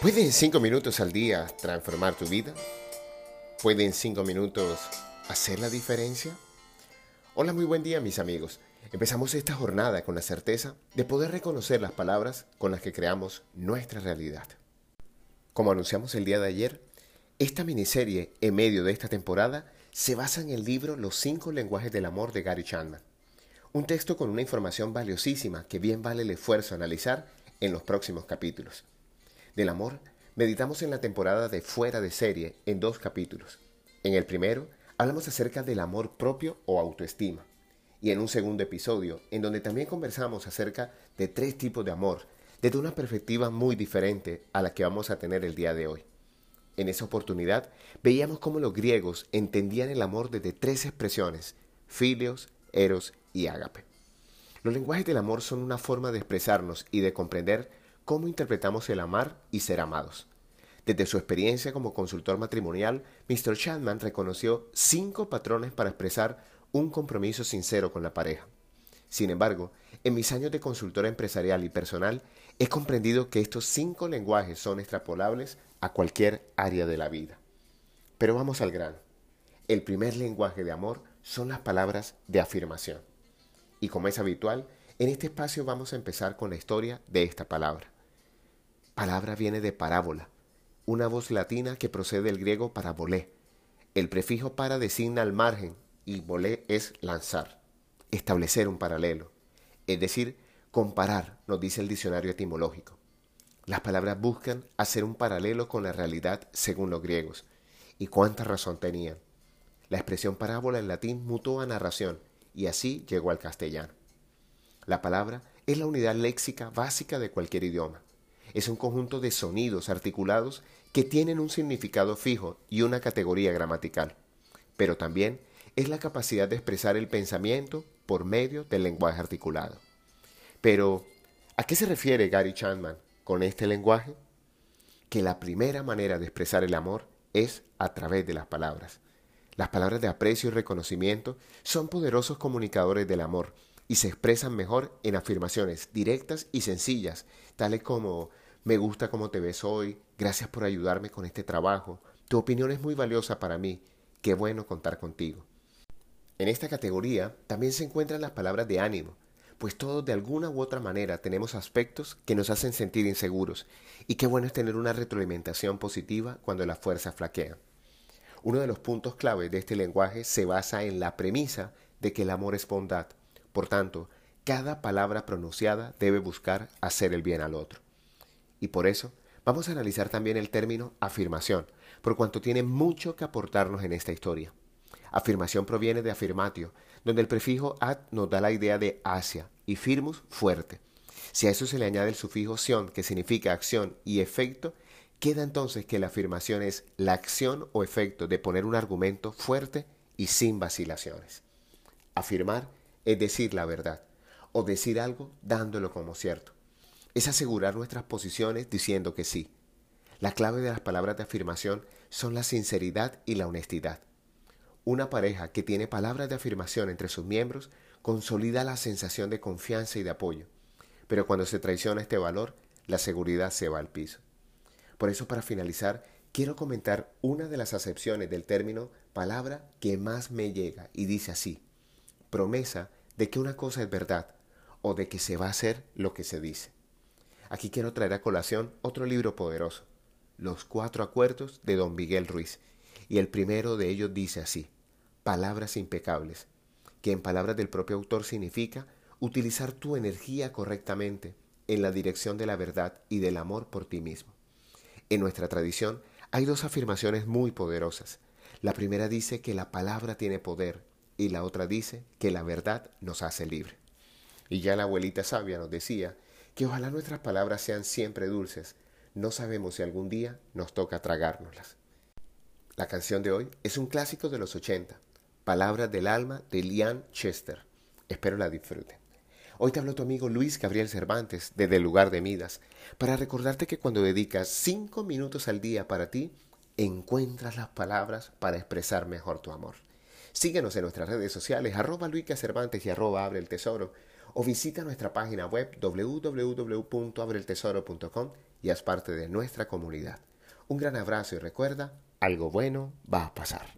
¿Puede en cinco minutos al día transformar tu vida? ¿Puede en cinco minutos hacer la diferencia? Hola, muy buen día mis amigos. Empezamos esta jornada con la certeza de poder reconocer las palabras con las que creamos nuestra realidad. Como anunciamos el día de ayer, esta miniserie en medio de esta temporada se basa en el libro Los cinco lenguajes del amor de Gary Chapman. Un texto con una información valiosísima que bien vale el esfuerzo analizar en los próximos capítulos. Del amor, meditamos en la temporada de Fuera de serie en dos capítulos. En el primero, hablamos acerca del amor propio o autoestima. Y en un segundo episodio, en donde también conversamos acerca de tres tipos de amor, desde una perspectiva muy diferente a la que vamos a tener el día de hoy. En esa oportunidad, veíamos cómo los griegos entendían el amor desde tres expresiones, filios, eros y ágape. Los lenguajes del amor son una forma de expresarnos y de comprender cómo interpretamos el amar y ser amados. Desde su experiencia como consultor matrimonial, Mr. Chapman reconoció cinco patrones para expresar un compromiso sincero con la pareja. Sin embargo, en mis años de consultor empresarial y personal, he comprendido que estos cinco lenguajes son extrapolables a cualquier área de la vida. Pero vamos al grano. El primer lenguaje de amor son las palabras de afirmación. Y como es habitual, en este espacio vamos a empezar con la historia de esta palabra palabra viene de parábola, una voz latina que procede del griego parabolé. El prefijo para designa al margen y volé es lanzar, establecer un paralelo, es decir, comparar, nos dice el diccionario etimológico. Las palabras buscan hacer un paralelo con la realidad según los griegos. ¿Y cuánta razón tenían? La expresión parábola en latín mutó a narración y así llegó al castellano. La palabra es la unidad léxica básica de cualquier idioma es un conjunto de sonidos articulados que tienen un significado fijo y una categoría gramatical, pero también es la capacidad de expresar el pensamiento por medio del lenguaje articulado. Pero, ¿a qué se refiere Gary Chapman con este lenguaje? Que la primera manera de expresar el amor es a través de las palabras. Las palabras de aprecio y reconocimiento son poderosos comunicadores del amor y se expresan mejor en afirmaciones directas y sencillas, tales como me gusta cómo te ves hoy, gracias por ayudarme con este trabajo, tu opinión es muy valiosa para mí, qué bueno contar contigo. En esta categoría también se encuentran las palabras de ánimo, pues todos de alguna u otra manera tenemos aspectos que nos hacen sentir inseguros, y qué bueno es tener una retroalimentación positiva cuando las fuerzas flaquean. Uno de los puntos clave de este lenguaje se basa en la premisa de que el amor es bondad, por tanto, cada palabra pronunciada debe buscar hacer el bien al otro. Y por eso vamos a analizar también el término afirmación, por cuanto tiene mucho que aportarnos en esta historia. Afirmación proviene de afirmatio, donde el prefijo ad nos da la idea de hacia y firmus fuerte. Si a eso se le añade el sufijo sion, que significa acción y efecto, queda entonces que la afirmación es la acción o efecto de poner un argumento fuerte y sin vacilaciones. Afirmar es decir la verdad, o decir algo dándolo como cierto. Es asegurar nuestras posiciones diciendo que sí. La clave de las palabras de afirmación son la sinceridad y la honestidad. Una pareja que tiene palabras de afirmación entre sus miembros consolida la sensación de confianza y de apoyo, pero cuando se traiciona este valor, la seguridad se va al piso. Por eso, para finalizar, quiero comentar una de las acepciones del término palabra que más me llega y dice así, promesa de que una cosa es verdad o de que se va a hacer lo que se dice. Aquí quiero traer a colación otro libro poderoso, Los Cuatro Acuerdos de Don Miguel Ruiz, y el primero de ellos dice así, palabras impecables, que en palabras del propio autor significa utilizar tu energía correctamente en la dirección de la verdad y del amor por ti mismo. En nuestra tradición hay dos afirmaciones muy poderosas. La primera dice que la palabra tiene poder y la otra dice que la verdad nos hace libre. Y ya la abuelita sabia nos decía que ojalá nuestras palabras sean siempre dulces. No sabemos si algún día nos toca tragárnoslas. La canción de hoy es un clásico de los 80, Palabras del alma de Lian Chester. Espero la disfruten. Hoy te habló tu amigo Luis Gabriel Cervantes desde el lugar de Midas para recordarte que cuando dedicas cinco minutos al día para ti, encuentras las palabras para expresar mejor tu amor. Síguenos en nuestras redes sociales, arroba Luica Cervantes y arroba Abre el Tesoro, o visita nuestra página web www.abreltesoro.com y haz parte de nuestra comunidad. Un gran abrazo y recuerda, algo bueno va a pasar.